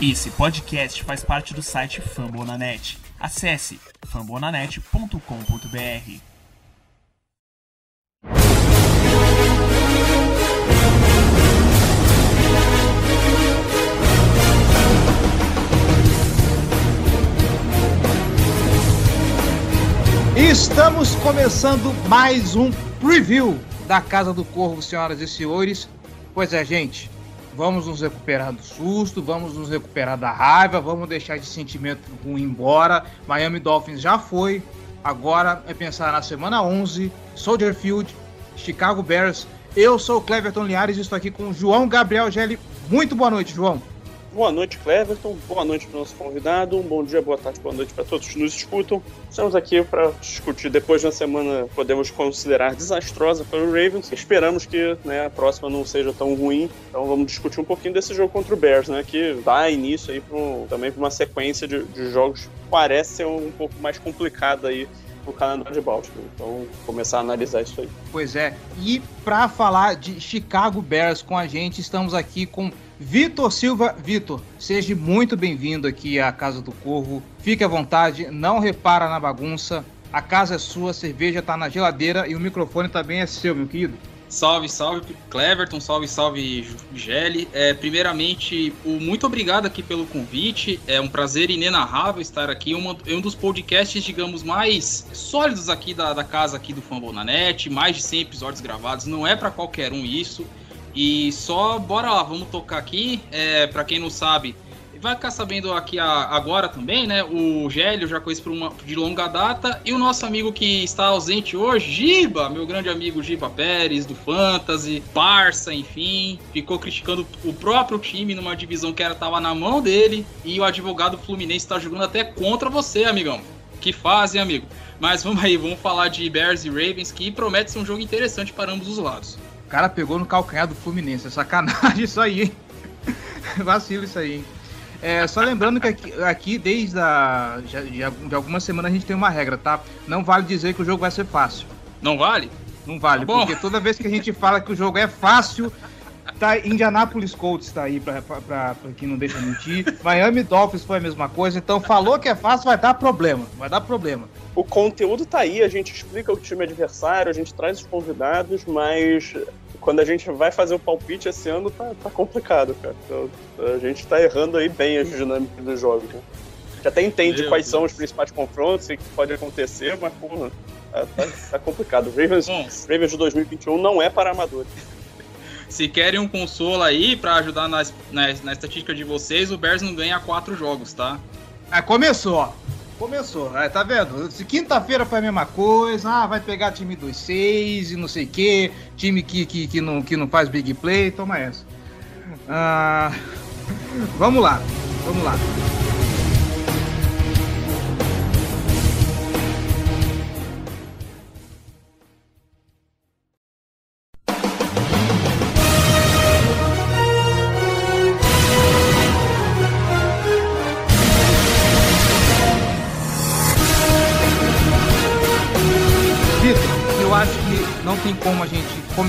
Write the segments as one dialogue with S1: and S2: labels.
S1: Esse podcast faz parte do site Fambonanet. Acesse fambonanet.com.br.
S2: Estamos começando mais um preview da Casa do Corvo, senhoras e senhores. Pois é, gente, vamos nos recuperar do susto, vamos nos recuperar da raiva, vamos deixar esse sentimento ruim embora. Miami Dolphins já foi, agora é pensar na semana 11, Soldier Field, Chicago Bears. Eu sou o Cleverton Liares e estou aqui com o João Gabriel Gelli. Muito boa noite, João.
S3: Boa noite, Cleverton. Boa noite para o nosso convidado. Um bom dia, boa tarde, boa noite para todos que nos escutam. Estamos aqui para discutir depois de uma semana podemos considerar desastrosa para o Ravens. Esperamos que né, a próxima não seja tão ruim. Então vamos discutir um pouquinho desse jogo contra o Bears, né? Que dá início aí pro, também para uma sequência de, de jogos que parece ser um pouco mais complicada aí no calendário de Baltimore. Então, começar a analisar isso aí.
S2: Pois é. E para falar de Chicago Bears com a gente, estamos aqui com Vitor Silva. Vitor, seja muito bem-vindo aqui à Casa do Corvo. Fique à vontade, não repara na bagunça. A casa é sua, a cerveja está na geladeira e o microfone também é seu, meu querido.
S4: Salve, salve, Cleverton, salve, salve, Gelli. É, primeiramente, muito obrigado aqui pelo convite. É um prazer inenarrável estar aqui. Uma, é um dos podcasts, digamos, mais sólidos aqui da, da casa aqui do Fambonanet. Mais de 100 episódios gravados. Não é para qualquer um isso. E só, bora lá, vamos tocar aqui. É, para quem não sabe, vai ficar sabendo aqui a, agora também, né? O Gélio já conheço por uma, de longa data. E o nosso amigo que está ausente hoje, Giba, meu grande amigo Giba Pérez, do Fantasy, Parça, enfim. Ficou criticando o próprio time numa divisão que era tava na mão dele. E o advogado Fluminense está jogando até contra você, amigão. Que fazem, amigo. Mas vamos aí, vamos falar de Bears e Ravens, que promete ser um jogo interessante para ambos os lados.
S2: O cara pegou no calcanhar do Fluminense. É sacanagem isso aí, hein? Vacilo isso aí, hein? É, só lembrando que aqui, aqui desde a, de, de, algumas semanas a gente tem uma regra, tá? Não vale dizer que o jogo vai ser fácil.
S4: Não vale?
S2: Não vale, tá porque toda vez que a gente fala que o jogo é fácil, tá Indianapolis Colts tá aí pra, pra, pra, pra quem não deixa mentir. Miami Dolphins foi a mesma coisa, então falou que é fácil, vai dar problema. Vai dar problema.
S3: O conteúdo tá aí, a gente explica o time adversário, a gente traz os convidados, mas quando a gente vai fazer o palpite esse ano, tá, tá complicado, cara. Então, a gente tá errando aí bem as dinâmicas dos jogos. Né? A gente até entende Meu quais Deus. são os principais confrontos e o que pode acontecer, mas, porra, tá, tá, tá complicado. Ravens, Ravens de 2021 não é para amadores.
S4: Se querem um consolo aí para ajudar nas, nas, na estatística de vocês, o Bears não ganha quatro jogos, tá?
S2: É, começou. Começou, é, tá vendo? Se quinta-feira foi a mesma coisa, ah, vai pegar time dos seis e não sei o quê, time que, que, que, não, que não faz big play, toma essa. Ah, vamos lá, vamos lá.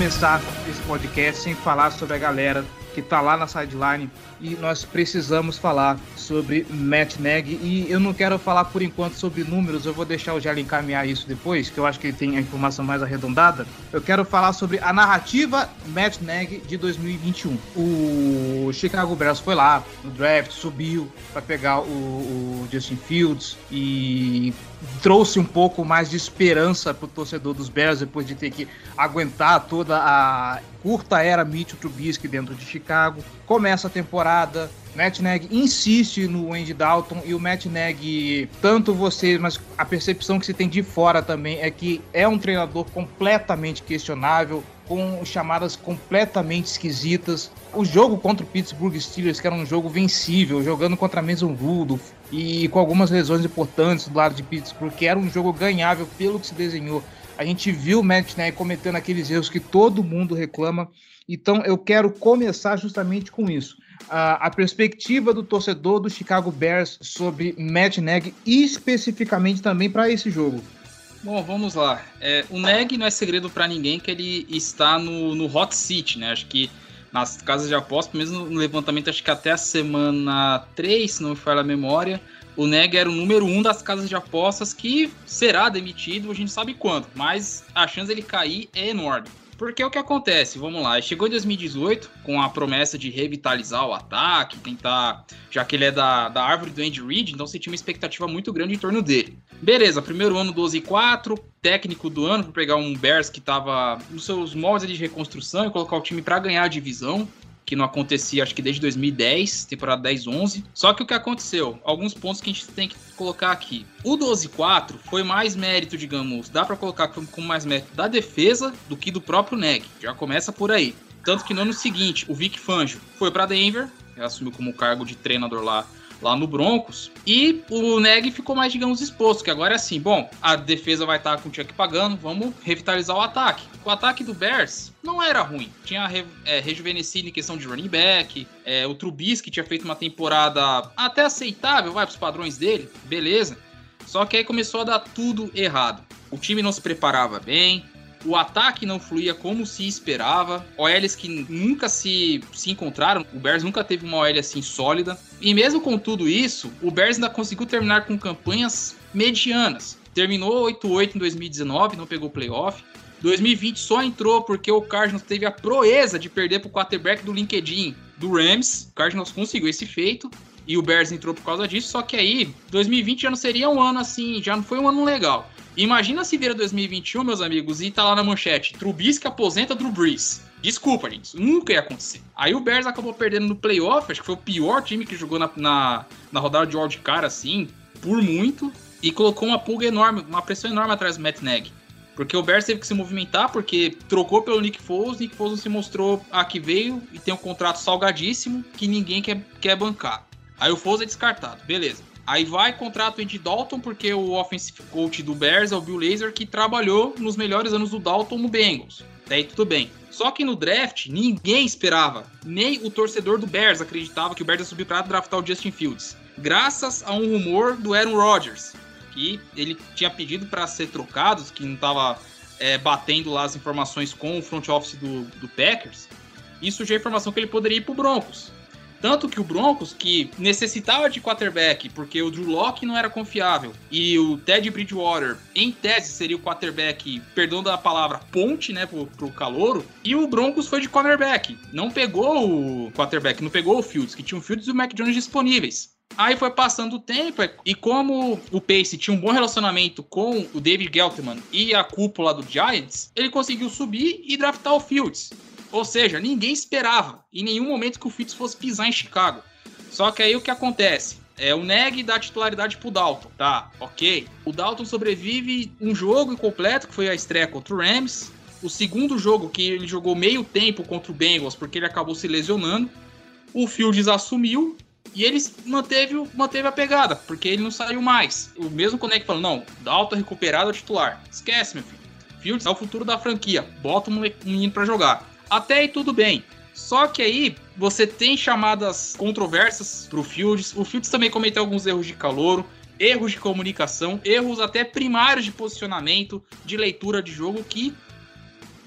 S2: Começar esse podcast sem falar sobre a galera que tá lá na sideline e nós precisamos falar sobre Matt Neg e eu não quero falar por enquanto sobre números, eu vou deixar o Gelli encaminhar isso depois, que eu acho que ele tem a informação mais arredondada. Eu quero falar sobre a narrativa Matt Neg de 2021. O Chicago Bears foi lá no draft, subiu para pegar o, o Justin Fields e trouxe um pouco mais de esperança para o torcedor dos Bears depois de ter que aguentar toda a curta era Mitchell Trubisky dentro de Chicago. Começa a temporada, Matt Neg insiste no Andy Dalton e o Matt Neg, tanto você, mas a percepção que se tem de fora também é que é um treinador completamente questionável, com chamadas completamente esquisitas. O jogo contra o Pittsburgh Steelers, que era um jogo vencível, jogando contra Mason Rudolph e com algumas lesões importantes do lado de Pittsburgh, que era um jogo ganhável pelo que se desenhou. A gente viu o Matt Nagy cometendo aqueles erros que todo mundo reclama. Então eu quero começar justamente com isso. A, a perspectiva do torcedor do Chicago Bears sobre Matt e especificamente também para esse jogo.
S4: Bom, vamos lá. É, o Neg não é segredo para ninguém que ele está no, no hot seat, né? Acho que nas casas de aposta, mesmo no levantamento, acho que até a semana 3, se não me falha a memória, o Neg era o número um das casas de apostas que será demitido, a gente sabe quando, mas a chance dele cair é enorme. Porque o que acontece? Vamos lá, chegou em 2018 com a promessa de revitalizar o ataque, tentar. Já que ele é da, da árvore do Andy Reid, então você tinha uma expectativa muito grande em torno dele. Beleza, primeiro ano 12 e 4, técnico do ano para pegar um Bears que estava nos seus moldes de reconstrução e colocar o time para ganhar a divisão que não acontecia acho que desde 2010, temporada 10-11. Só que o que aconteceu? Alguns pontos que a gente tem que colocar aqui. O 12-4 foi mais mérito, digamos, dá para colocar com mais mérito da defesa do que do próprio Neg. Já começa por aí. Tanto que no ano seguinte, o Vic Fangio foi para Denver, assumiu como cargo de treinador lá lá no Broncos. E o Neg ficou mais, digamos, exposto, que agora é assim, bom, a defesa vai estar com o Chuck pagando, vamos revitalizar o ataque. O ataque do Bears não era ruim. Tinha re, é, rejuvenescido em questão de running back, é, o Trubisky tinha feito uma temporada até aceitável, vai para os padrões dele, beleza. Só que aí começou a dar tudo errado. O time não se preparava bem, o ataque não fluía como se esperava. OLs que nunca se, se encontraram. O Bears nunca teve uma OL assim sólida. E mesmo com tudo isso, o Bears ainda conseguiu terminar com campanhas medianas. Terminou 8-8 em 2019, não pegou playoff. 2020 só entrou porque o Cardinals teve a proeza de perder para o quarterback do LinkedIn do Rams. O Cardinals conseguiu esse feito e o Bears entrou por causa disso. Só que aí, 2020 já não seria um ano assim, já não foi um ano legal. Imagina se vira 2021, meus amigos, e tá lá na manchete: Trubisky aposenta Drew Brees. Desculpa, gente, nunca ia acontecer. Aí o Bears acabou perdendo no playoff, acho que foi o pior time que jogou na, na, na rodada de wildcard, assim, por muito, e colocou uma pulga enorme, uma pressão enorme atrás do Matt Nagy. Porque o Bears teve que se movimentar, porque trocou pelo Nick Foles, Nick Foles se mostrou a que veio e tem um contrato salgadíssimo que ninguém quer, quer bancar. Aí o Foles é descartado, beleza. Aí vai contrato Andy Dalton, porque o offensive coach do Bears é o Bill Lazor, que trabalhou nos melhores anos do Dalton no Bengals. Daí tudo bem. Só que no draft, ninguém esperava. Nem o torcedor do Bears acreditava que o Bears ia subir para draftar o Justin Fields. Graças a um rumor do Aaron Rodgers, que ele tinha pedido para ser trocado, que não estava é, batendo lá as informações com o front office do, do Packers. Isso já é informação que ele poderia ir para o Broncos. Tanto que o Broncos, que necessitava de quarterback, porque o Drew Locke não era confiável, e o Ted Bridgewater, em tese, seria o quarterback, perdão da palavra, ponte, né, pro, pro calouro, e o Broncos foi de cornerback. Não pegou o quarterback, não pegou o Fields, que tinha o Fields e o Mac Jones disponíveis. Aí foi passando o tempo, e como o Pace tinha um bom relacionamento com o David Geltman e a cúpula do Giants, ele conseguiu subir e draftar o Fields. Ou seja, ninguém esperava em nenhum momento que o Fitz fosse pisar em Chicago. Só que aí o que acontece? É o Neg dá titularidade pro Dalton, tá? Ok. O Dalton sobrevive um jogo incompleto, que foi a estreia contra o Rams. O segundo jogo, que ele jogou meio tempo contra o Bengals, porque ele acabou se lesionando. O Fields assumiu e ele manteve, manteve a pegada, porque ele não saiu mais. O mesmo Neg falou: não, Dalton recuperado é titular. Esquece, meu filho. Fields é o futuro da franquia. Bota um menino para jogar. Até aí tudo bem. Só que aí você tem chamadas controversas pro Fields. O Fields também cometeu alguns erros de calouro, erros de comunicação, erros até primários de posicionamento, de leitura de jogo que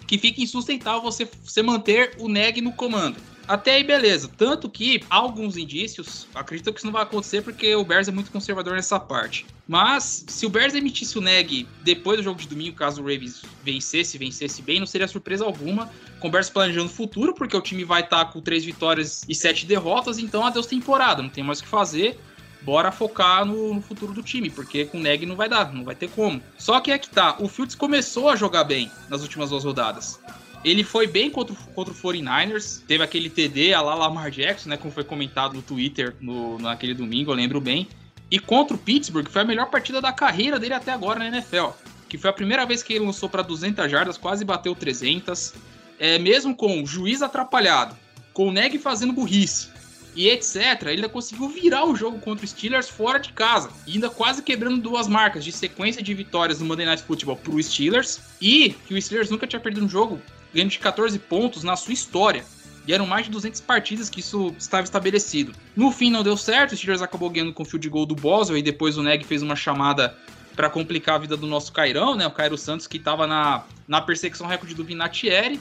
S4: que fica insustentável você, você manter o Neg no comando. Até aí, beleza. Tanto que há alguns indícios, acredito que isso não vai acontecer porque o Bears é muito conservador nessa parte. Mas se o Bears emitisse o Neg depois do jogo de domingo, caso o Ravens vencesse, vencesse bem, não seria surpresa alguma. Bears planejando o futuro, porque o time vai estar com três vitórias e sete derrotas, então adeus temporada, não tem mais o que fazer. Bora focar no, no futuro do time, porque com o Neg não vai dar, não vai ter como. Só que é que tá, o Fields começou a jogar bem nas últimas duas rodadas. Ele foi bem contra, contra o 49ers, teve aquele TD a lá Lamar Jackson, né, como foi comentado no Twitter no, naquele domingo, eu lembro bem. E contra o Pittsburgh foi a melhor partida da carreira dele até agora na NFL, que foi a primeira vez que ele lançou para 200 jardas, quase bateu 300. É, mesmo com o juiz atrapalhado, com o Neg fazendo burrice, e etc., ele ainda conseguiu virar o jogo contra os Steelers fora de casa, ainda quase quebrando duas marcas de sequência de vitórias no Monday Night Football para os Steelers, e que o Steelers nunca tinha perdido um jogo ganhando de 14 pontos na sua história. E eram mais de 200 partidas que isso estava estabelecido. No fim não deu certo, o Steelers acabou ganhando com o field goal do Boswell e depois o Neg fez uma chamada para complicar a vida do nosso Cairão, né? O Cairo Santos que estava na, na perseguição recorde do Vinatieri.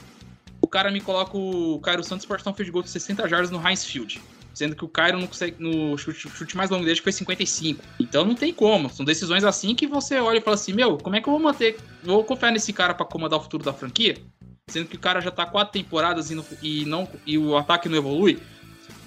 S4: O cara me coloca o Cairo Santos para um field goal de 60 jardas no Heinz Field. Sendo que o Cairo não consegue. No chute, chute mais longo dele foi 55. Então não tem como. São decisões assim que você olha e fala assim: Meu, como é que eu vou manter. Vou confiar nesse cara para comandar o futuro da franquia? Sendo que o cara já tá quatro temporadas e, não, e, não, e o ataque não evolui.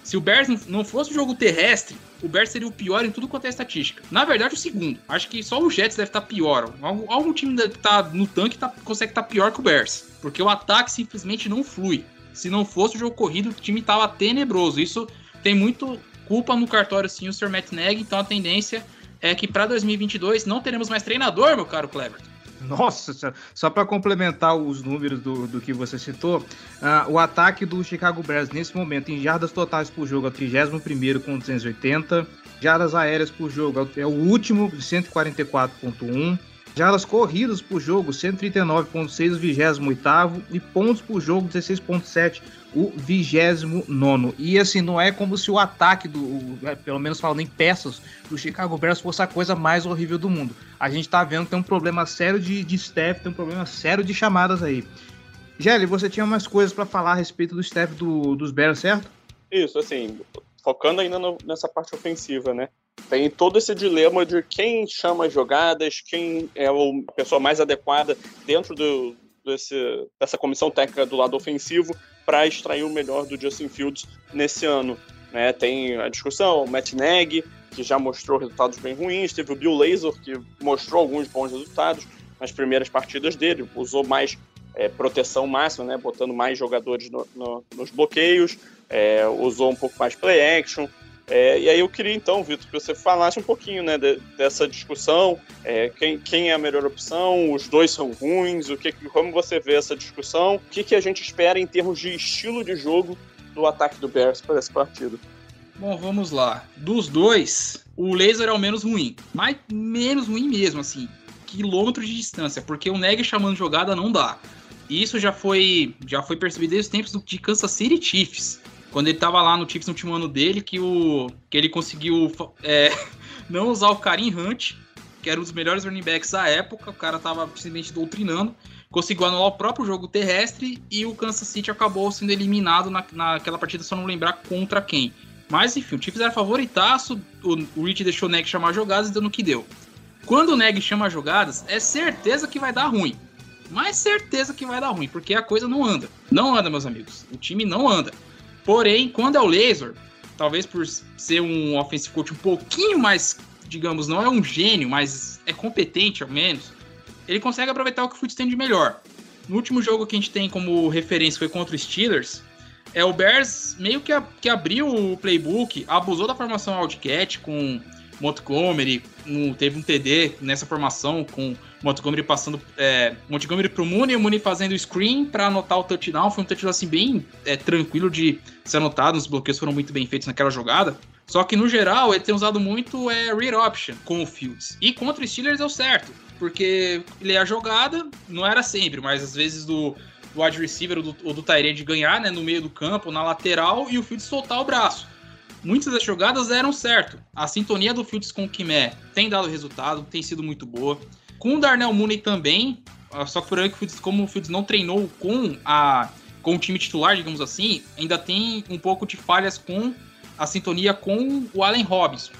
S4: Se o Bears não fosse o jogo terrestre, o Bears seria o pior em tudo quanto é estatística. Na verdade, o segundo. Acho que só o Jets deve estar tá pior. Algum, algum time que tá no tanque tá, consegue estar tá pior que o Bears. Porque o ataque simplesmente não flui. Se não fosse o jogo corrido, o time tava tenebroso. Isso tem muito culpa no cartório, sim, o Sr. Matt Nagy. Então a tendência é que para 2022 não teremos mais treinador, meu caro Clever.
S2: Nossa, só para complementar os números do, do que você citou, uh, o ataque do Chicago Bears nesse momento em jardas totais por jogo é o 31 com 280, jardas aéreas por jogo é o último de 144.1, jardas corridas por jogo 139.6, o 28 e pontos por jogo 16.7, o 29. E assim, não é como se o ataque do, é, pelo menos falando em peças, do Chicago Bears fosse a coisa mais horrível do mundo. A gente tá vendo que tem um problema sério de, de staff, tem um problema sério de chamadas aí. Gelli, você tinha mais coisas para falar a respeito do staff do, dos Bears, certo?
S3: Isso, assim, focando ainda no, nessa parte ofensiva, né? Tem todo esse dilema de quem chama jogadas, quem é a pessoa mais adequada dentro do, desse, dessa comissão técnica do lado ofensivo para extrair o melhor do Justin Fields nesse ano. Né? Tem a discussão, o Matt Nagy, que já mostrou resultados bem ruins, teve o Bill Lazor, que mostrou alguns bons resultados nas primeiras partidas dele, usou mais é, proteção máxima, né? botando mais jogadores no, no, nos bloqueios, é, usou um pouco mais play action, é, e aí eu queria então, Vitor, que você falasse um pouquinho né, de, dessa discussão, é, quem, quem, é a melhor opção, os dois são ruins, o que, como você vê essa discussão, o que, que a gente espera em termos de estilo de jogo do ataque do Bears para esse partido.
S4: Bom, vamos lá. Dos dois, o laser é o menos ruim, mas menos ruim mesmo, assim, quilômetros de distância, porque o Neg chamando jogada não dá. Isso já foi já foi percebido desde os tempos de Kansas City Chiefs quando ele tava lá no Chiefs no último ano dele, que, o, que ele conseguiu é, não usar o Karim Hunt, que era um dos melhores running backs da época, o cara tava simplesmente doutrinando, conseguiu anular o próprio jogo terrestre e o Kansas City acabou sendo eliminado na, naquela partida, só não lembrar contra quem. Mas enfim, o Chiefs era favoritaço, o, o Rich deixou o Neg chamar jogadas, dando o que deu. Quando o Neg chama jogadas, é certeza que vai dar ruim. Mas certeza que vai dar ruim, porque a coisa não anda. Não anda, meus amigos. O time não anda. Porém, quando é o Laser, talvez por ser um offensive coach um pouquinho mais, digamos, não é um gênio, mas é competente ao menos, ele consegue aproveitar o que o Foots tem de melhor. No último jogo que a gente tem como referência foi contra os Steelers, é o Bears meio que, a, que abriu o playbook, abusou da formação Wildcat com Montgomery, um, teve um TD nessa formação com Montgomery passando é, Montgomery pro Mooney, o Mooney fazendo screen para anotar o touchdown. Foi um touchdown assim bem é, tranquilo de ser anotado, os bloqueios foram muito bem feitos naquela jogada. Só que no geral ele tem usado muito é, read option com o Fields. E contra o Steelers deu certo, porque ele é a jogada, não era sempre, mas às vezes do, do wide receiver ou do, ou do de ganhar né, no meio do campo, na lateral, e o Fields soltar o braço muitas das jogadas deram certo. A sintonia do Fields com o Kimé tem dado resultado, tem sido muito boa. Com o Darnell Mooney também, ah, só que por aí como o Fields não treinou com a com o time titular, digamos assim, ainda tem um pouco de falhas com a sintonia com o Allen Robinson.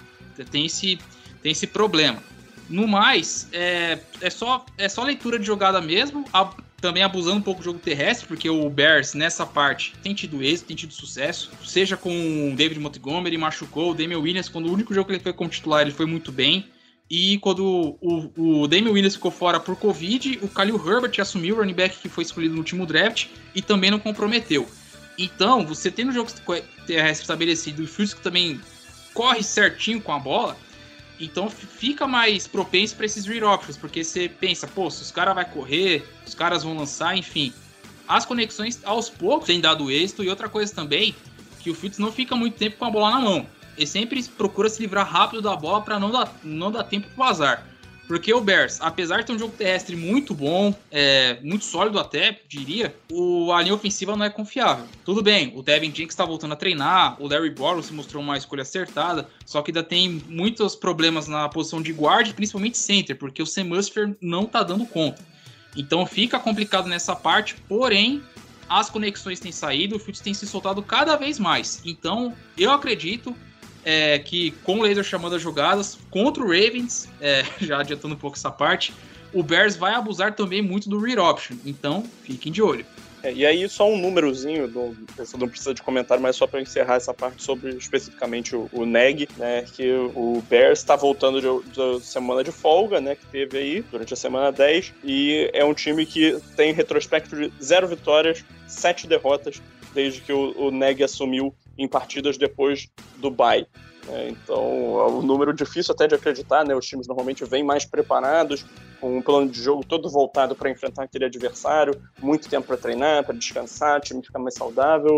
S4: Tem esse, tem esse problema. No mais, é, é, só, é só leitura de jogada mesmo, a, também abusando um pouco do jogo terrestre, porque o Bears nessa parte tem tido êxito, tem tido sucesso, seja com o David Montgomery, machucou, o Damian Williams, quando o único jogo que ele foi como titular, ele foi muito bem. E quando o, o Damian Williams ficou fora por Covid, o Khalil Herbert assumiu o running back que foi escolhido no último draft e também não comprometeu. Então, você tendo o jogo terrestre estabelecido e o que também corre certinho com a bola, então fica mais propenso para esses read options, porque você pensa, pô, se os caras vão correr, os caras vão lançar, enfim. As conexões aos poucos têm dado êxito e outra coisa também, que o Fields não fica muito tempo com a bola na mão ele sempre procura se livrar rápido da bola para não dar, não dar tempo pro azar. Porque o Bears, apesar de ter um jogo terrestre muito bom, é, muito sólido até, diria, o, a linha ofensiva não é confiável. Tudo bem, o Devin Jenkins está voltando a treinar, o Larry Borrow se mostrou uma escolha acertada, só que ainda tem muitos problemas na posição de guard, principalmente center, porque o Sam Musfer não está dando conta. Então fica complicado nessa parte, porém, as conexões têm saído, o Fields tem se soltado cada vez mais. Então, eu acredito é, que com o laser chamando as jogadas contra o Ravens, é, já adiantando um pouco essa parte, o Bears vai abusar também muito do read option. Então, fiquem de olho.
S3: É, e aí, só um númerozinho, do, você não precisa de comentário, mas só para encerrar essa parte sobre especificamente o, o NEG, né? Que o Bears está voltando de, semana de folga, né? Que teve aí durante a semana 10, e é um time que tem retrospecto de zero vitórias, sete derrotas, desde que o, o NEG assumiu em partidas depois do bye. É, então, é um número difícil até de acreditar, né? Os times normalmente vêm mais preparados, com um plano de jogo todo voltado para enfrentar aquele adversário, muito tempo para treinar, para descansar, o time ficar mais saudável.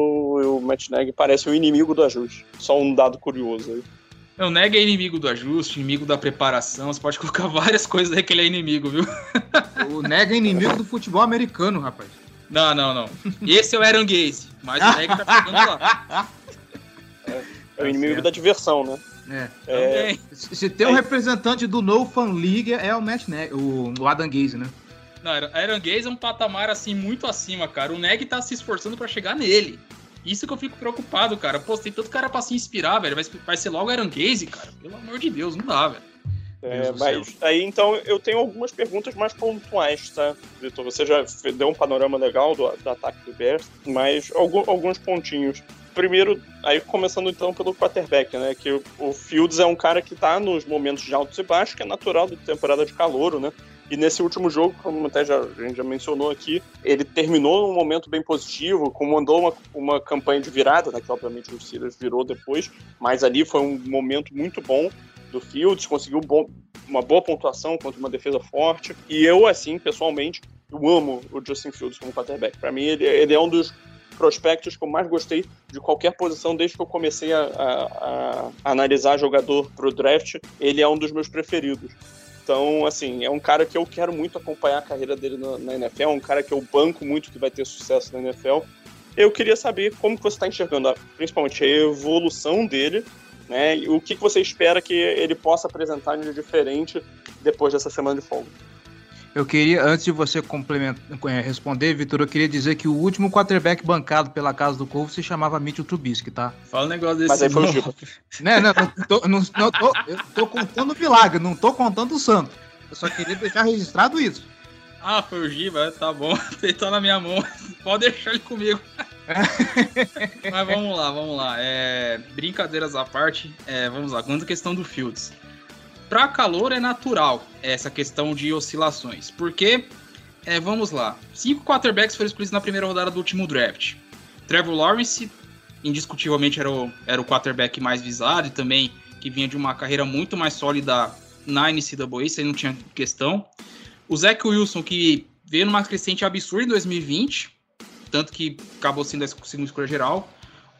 S3: E o Matt Neg parece o inimigo do ajuste. Só um dado curioso aí.
S4: O Neg é inimigo do ajuste, inimigo da preparação. Você pode colocar várias coisas aí que ele é inimigo, viu?
S2: O Neg é inimigo do futebol americano, rapaz.
S4: Não, não, não. Esse é o Aaron Gaze, mas o Neg tá ficando lá.
S3: É o inimigo tá da diversão, né?
S2: É. é... Se tem um representante do No Fan League é o Matt Neg, o, o Adam Gaze, né?
S4: Não, Aaron Gaze é um patamar assim muito acima, cara. O Neg tá se esforçando para chegar nele. Isso que eu fico preocupado, cara. Pô, tem tanto cara pra se inspirar, velho. Vai, vai ser logo Aaron Gaze, cara. Pelo amor de Deus, não dá, velho.
S3: É, mas aí então eu tenho algumas perguntas mais pontuais, tá, Vitor? Você já deu um panorama legal do, do ataque do Bears, mas algum, alguns pontinhos primeiro, aí começando então pelo quarterback, né? Que o, o Fields é um cara que tá nos momentos de altos e baixos, que é natural da temporada de calor, né? E nesse último jogo, como até já, a gente já mencionou aqui, ele terminou num momento bem positivo, comandou uma, uma campanha de virada, né, que obviamente o Steelers virou depois, mas ali foi um momento muito bom do Fields, conseguiu bom, uma boa pontuação contra uma defesa forte. E eu, assim, pessoalmente, eu amo o Justin Fields como quarterback. Para mim, ele, ele é um dos prospectos que eu mais gostei de qualquer posição desde que eu comecei a, a, a analisar jogador pro draft. Ele é um dos meus preferidos. Então, assim, é um cara que eu quero muito acompanhar a carreira dele na, na NFL, é um cara que eu banco muito que vai ter sucesso na NFL. Eu queria saber como você está enxergando, principalmente a evolução dele, né? E o que, que você espera que ele possa apresentar de diferente depois dessa semana de folga.
S2: Eu queria, antes de você complementar, é, responder, Vitor, eu queria dizer que o último quarterback bancado pela Casa do Corvo se chamava Mitchell Trubisky, tá?
S4: Fala um negócio desse.
S3: Mas aí foi o Giba.
S2: Né, não, não, tô, não, não tô, eu tô contando o milagre, não tô contando o santo. Eu só queria deixar registrado isso.
S4: Ah, foi o Giba, tá bom. Ele tá na minha mão. Pode deixar ele comigo. Mas vamos lá, vamos lá. É, brincadeiras à parte, é, vamos lá. Quanto à questão do Fields. Para calor é natural essa questão de oscilações, porque, é, vamos lá, cinco quarterbacks foram escolhidos na primeira rodada do último draft. Trevor Lawrence, indiscutivelmente, era o, era o quarterback mais visado e também que vinha de uma carreira muito mais sólida na NCAA, isso aí não tinha questão. O Zach Wilson, que veio numa crescente absurda em 2020, tanto que acabou sendo a segunda escolha geral.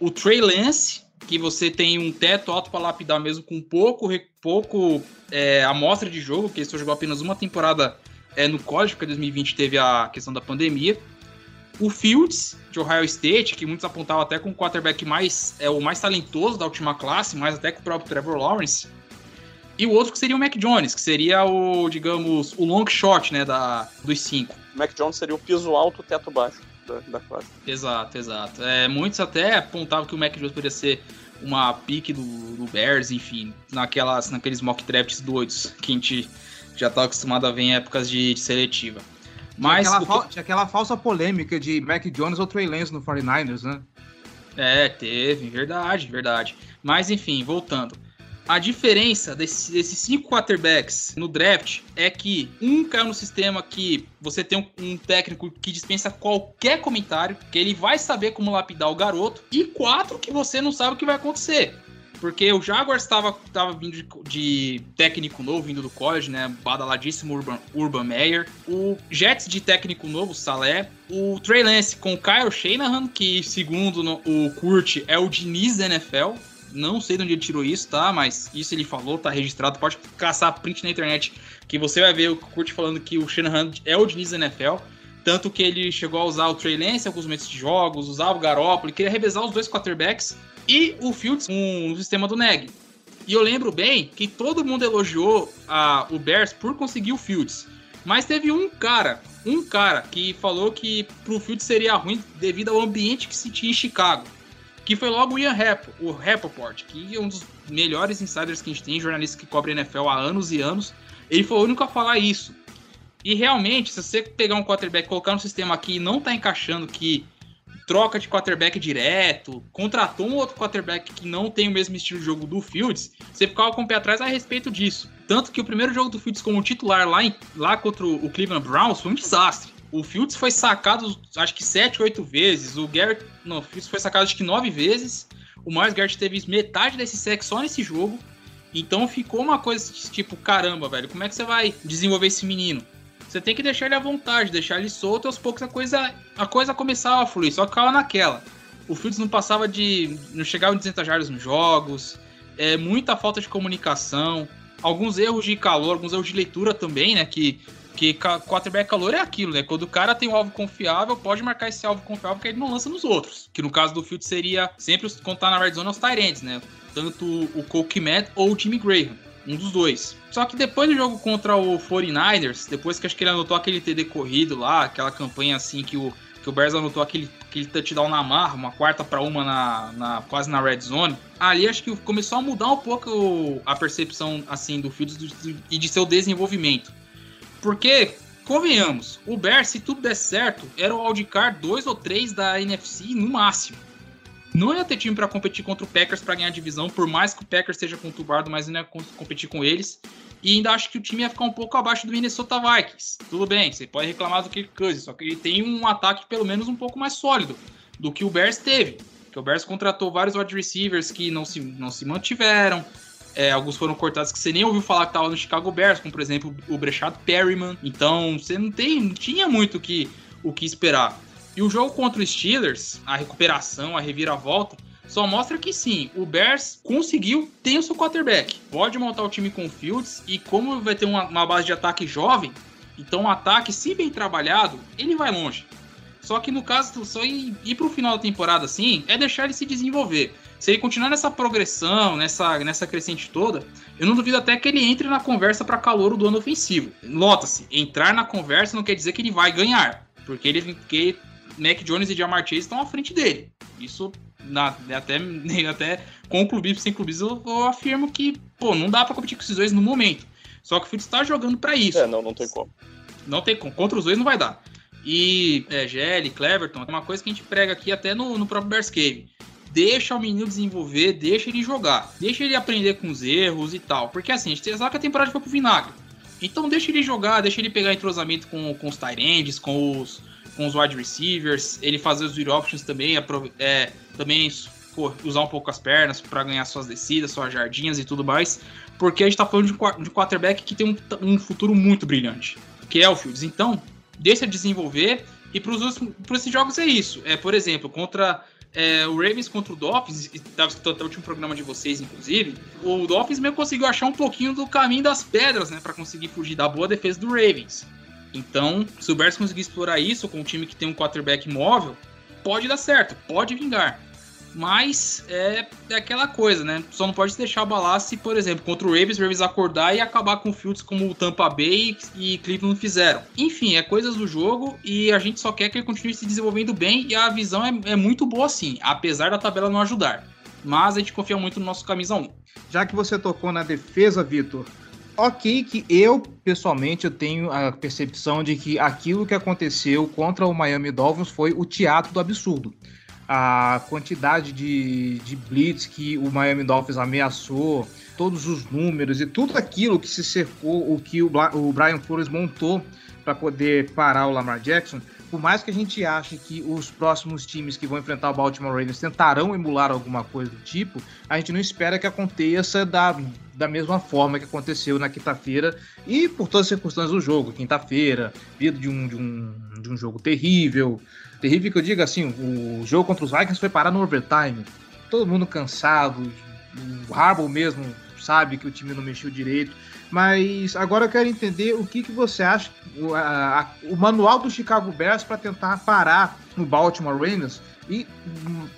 S4: O Trey Lance, que você tem um teto alto para lapidar mesmo com pouco, pouco é, amostra de jogo, que ele só jogou apenas uma temporada é, no college, porque 2020 teve a questão da pandemia. O Fields, de Ohio State, que muitos apontavam até como o quarterback mais, é, o mais talentoso da última classe, mais até que o próprio Trevor Lawrence. E o outro que seria o Mac Jones, que seria o, digamos, o long shot, né, da, dos cinco.
S3: O Mac Jones seria o piso alto, teto baixo da, da classe.
S4: Exato, exato. É, muitos até apontavam que o Mac Jones poderia ser uma pique do, do, Bears, enfim, naquelas, naqueles mock drafts doidos que a gente já está acostumado a ver em épocas de, de seletiva. Mas
S2: tinha aquela, que... tinha aquela, falsa polêmica de Mac Jones ou Trey Lance no 49ers, né?
S4: É, teve, verdade, verdade. Mas enfim, voltando. A diferença desse, desses cinco quarterbacks no draft é que um caiu no sistema que você tem um, um, técnico que dispensa qualquer comentário, que ele vai saber como lapidar o garoto, e quatro que você não sabe o que vai acontecer. Porque o Jaguars estava tava vindo de, de, técnico novo, vindo do college, né? Badaladíssimo Urban, Urban Meyer. O Jets de técnico novo, Salé. O Trey Lance com o Kyle Shanahan, que segundo no, o Kurt é o Diniz da NFL. Não sei de onde ele tirou isso, tá? Mas isso ele falou, tá registrado. Pode caçar print na internet que você vai ver o Kurt falando que o Shanahan é o Diniz da NFL. Tanto que ele chegou a usar o Trey Lance em alguns momentos de jogos, usava o Garoppolo, queria revezar os dois quarterbacks e o Fields com o sistema do Neg. E eu lembro bem que todo mundo elogiou a, o Bears por conseguir o Fields. Mas teve um cara, um cara que falou que pro Fields seria ruim devido ao ambiente que se tinha em Chicago. Que foi logo o Ian Rapp, o Rappaport, que é um dos melhores insiders que a gente tem, jornalista que cobre NFL há anos e anos. Ele foi o único a falar isso. E realmente, se você pegar um quarterback, colocar no sistema aqui e não tá encaixando que troca de quarterback direto, contratou um outro quarterback que não tem o mesmo estilo de jogo do Fields, você ficava com o pé atrás a respeito disso. Tanto que o primeiro jogo do Fields como titular lá, em, lá contra o Cleveland Browns foi um desastre. O Fields foi sacado, acho que 7, 8 vezes. O Garrett, não, o Fields foi sacado acho que 9 vezes. O Miles Garrett teve metade desse sec só nesse jogo. Então ficou uma coisa tipo, caramba, velho, como é que você vai desenvolver esse menino? Você tem que deixar ele à vontade, deixar ele solto, aos poucos a coisa, a coisa começava a fluir, só que ficava naquela. O Fields não passava de. não chegava em 200 jardas nos jogos, é, muita falta de comunicação, alguns erros de calor, alguns erros de leitura também, né? Que, que quarterback calor é aquilo, né? Quando o cara tem um alvo confiável, pode marcar esse alvo confiável porque ele não lança nos outros. Que no caso do Fields seria sempre contar na red zone aos Tyrants, né? Tanto o Cole Kmet ou o Jimmy Graham um dos dois. Só que depois do jogo contra o 49ers, depois que acho que ele anotou aquele TD corrido lá, aquela campanha assim que o, que o Bears anotou aquele, aquele touchdown na marra, uma quarta para uma na, na, quase na red zone, ali acho que começou a mudar um pouco a percepção assim do Fields e de seu desenvolvimento. Porque, convenhamos, o Bears, se tudo der certo, era o wildcard 2 ou 3 da NFC no máximo não ia ter time para competir contra o Packers para ganhar a divisão, por mais que o Packers esteja conturbado, mas ainda ia competir com eles. E ainda acho que o time ia ficar um pouco abaixo do Minnesota Vikings. Tudo bem, você pode reclamar do Kirk Cousins, só que ele tem um ataque pelo menos um pouco mais sólido do que o Bears teve. O Bears contratou vários wide receivers que não se, não se mantiveram. É, alguns foram cortados que você nem ouviu falar que estava no Chicago Bears, como por exemplo o Brechado Perryman. Então você não tem, não tinha muito que, o que esperar. E o jogo contra os Steelers, a recuperação, a reviravolta, só mostra que sim, o Bears conseguiu ter o seu quarterback. Pode montar o time com Fields e como vai ter uma, uma base de ataque jovem, então o ataque, se bem trabalhado, ele vai longe. Só que no caso, só ir, ir para o final da temporada assim, é deixar ele se desenvolver. Se ele continuar nessa progressão, nessa, nessa crescente toda, eu não duvido até que ele entre na conversa para calor do ano ofensivo. Nota-se, entrar na conversa não quer dizer que ele vai ganhar, porque ele, porque Mac Jones e Jamar Chase estão à frente dele. Isso na, até, até com o clubismo sem clubismo eu, eu, afirmo que, pô, não dá para competir com esses dois no momento. Só que o Fields está jogando para isso.
S3: É, não, não tem como.
S4: Não tem como. Contra os dois não vai dar. E é, Gelli, Cleverton, é uma coisa que a gente prega aqui até no, no próprio Bears Cave. Deixa o menino desenvolver, deixa ele jogar. Deixa ele aprender com os erros e tal. Porque assim, a gente sabe que a temporada foi pro vinagre. Então deixa ele jogar, deixa ele pegar entrosamento com, com os Tyrands, com os, com os wide receivers, ele fazer os read options também, é, também usar um pouco as pernas para ganhar suas descidas, suas jardinhas e tudo mais, porque a gente tá falando de um quarterback que tem um, um futuro muito brilhante, que é o Fields. Então, deixa desenvolver e para esses jogos é isso. É, por exemplo, contra é, o Ravens contra o Dolphins, estava escutando até o último programa de vocês, inclusive, o Dolphins meio conseguiu achar um pouquinho do caminho das pedras, né, para conseguir fugir da boa defesa do Ravens. Então, se o Bears conseguir explorar isso com um time que tem um quarterback móvel, pode dar certo, pode vingar. Mas é, é aquela coisa, né? Só não pode deixar abalar se, por exemplo, contra o Ravens, o Ravens acordar e acabar com Fields como o Tampa Bay e Cleveland fizeram. Enfim, é coisas do jogo e a gente só quer que ele continue se desenvolvendo bem e a visão é, é muito boa sim, apesar da tabela não ajudar. Mas a gente confia muito no nosso camisa 1.
S2: Já que você tocou na defesa, Vitor, Ok, que eu, pessoalmente, eu tenho a percepção de que aquilo que aconteceu contra o Miami Dolphins foi o teatro do absurdo. A quantidade de, de blitz que o Miami Dolphins ameaçou, todos os números e tudo aquilo que se cercou, o que o, o Brian Flores montou para poder parar o Lamar Jackson, por mais que a gente ache que os próximos times que vão enfrentar o Baltimore Ravens tentarão emular alguma coisa do tipo, a gente não espera que aconteça da, da mesma forma que aconteceu na quinta-feira e por todas as circunstâncias do jogo. Quinta-feira, vindo de um, de, um, de um jogo terrível. Terrível que eu digo assim, o jogo contra os Vikings foi parar no overtime. Todo mundo cansado, o Harbaugh mesmo sabe que o time não mexeu direito. Mas agora eu quero entender o que, que você acha, o, a, o manual do Chicago Bears para tentar parar o Baltimore Ravens e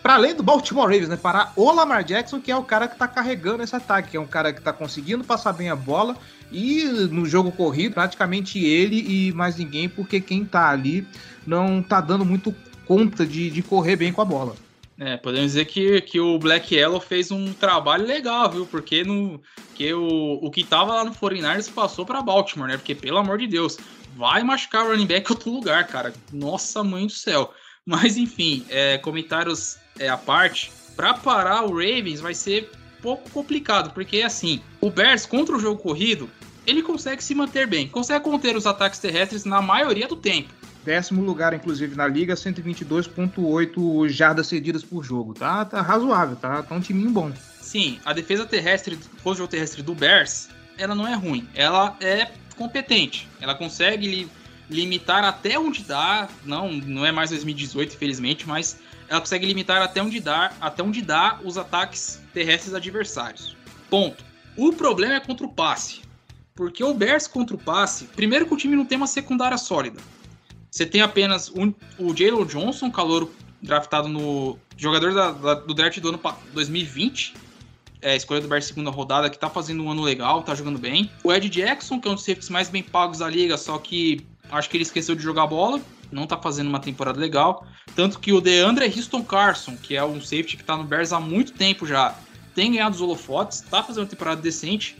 S2: para além do Baltimore Ravens, né, parar o Lamar Jackson, que é o cara que está carregando esse ataque, que é um cara que está conseguindo passar bem a bola e no jogo corrido, praticamente ele e mais ninguém, porque quem está ali não está dando muito conta de, de correr bem com a bola.
S4: É, podemos dizer que, que o Black Yellow fez um trabalho legal, viu? Porque no, que o, o que tava lá no 49ers passou para Baltimore, né? Porque, pelo amor de Deus, vai machucar o running back em outro lugar, cara. Nossa mãe do céu. Mas, enfim, é, comentários é, à parte. Para parar o Ravens vai ser pouco complicado, porque, assim, o Bears contra o jogo corrido, ele consegue se manter bem. Consegue conter os ataques terrestres na maioria do tempo.
S2: Décimo lugar, inclusive, na liga, 122,8 jardas cedidas por jogo. Tá, tá razoável, tá, tá um timinho bom.
S4: Sim, a defesa terrestre, o jogo terrestre do Bears, ela não é ruim. Ela é competente. Ela consegue limitar até onde dá. Não, não é mais 2018, infelizmente, mas ela consegue limitar até onde dá, até onde dá os ataques terrestres adversários. Ponto. O problema é contra o passe. Porque o Bears contra o passe, primeiro que o time não tem uma secundária sólida. Você tem apenas um, o Jalen Johnson, calouro draftado no jogador da, da, do draft do ano 2020, é, escolha do Bears segunda rodada, que tá fazendo um ano legal, tá jogando bem. O Ed Jackson, que é um dos safeties mais bem pagos da liga, só que acho que ele esqueceu de jogar bola, não tá fazendo uma temporada legal. Tanto que o DeAndre Houston Carson, que é um safety que tá no Bears há muito tempo já, tem ganhado os holofotes, tá fazendo uma temporada decente.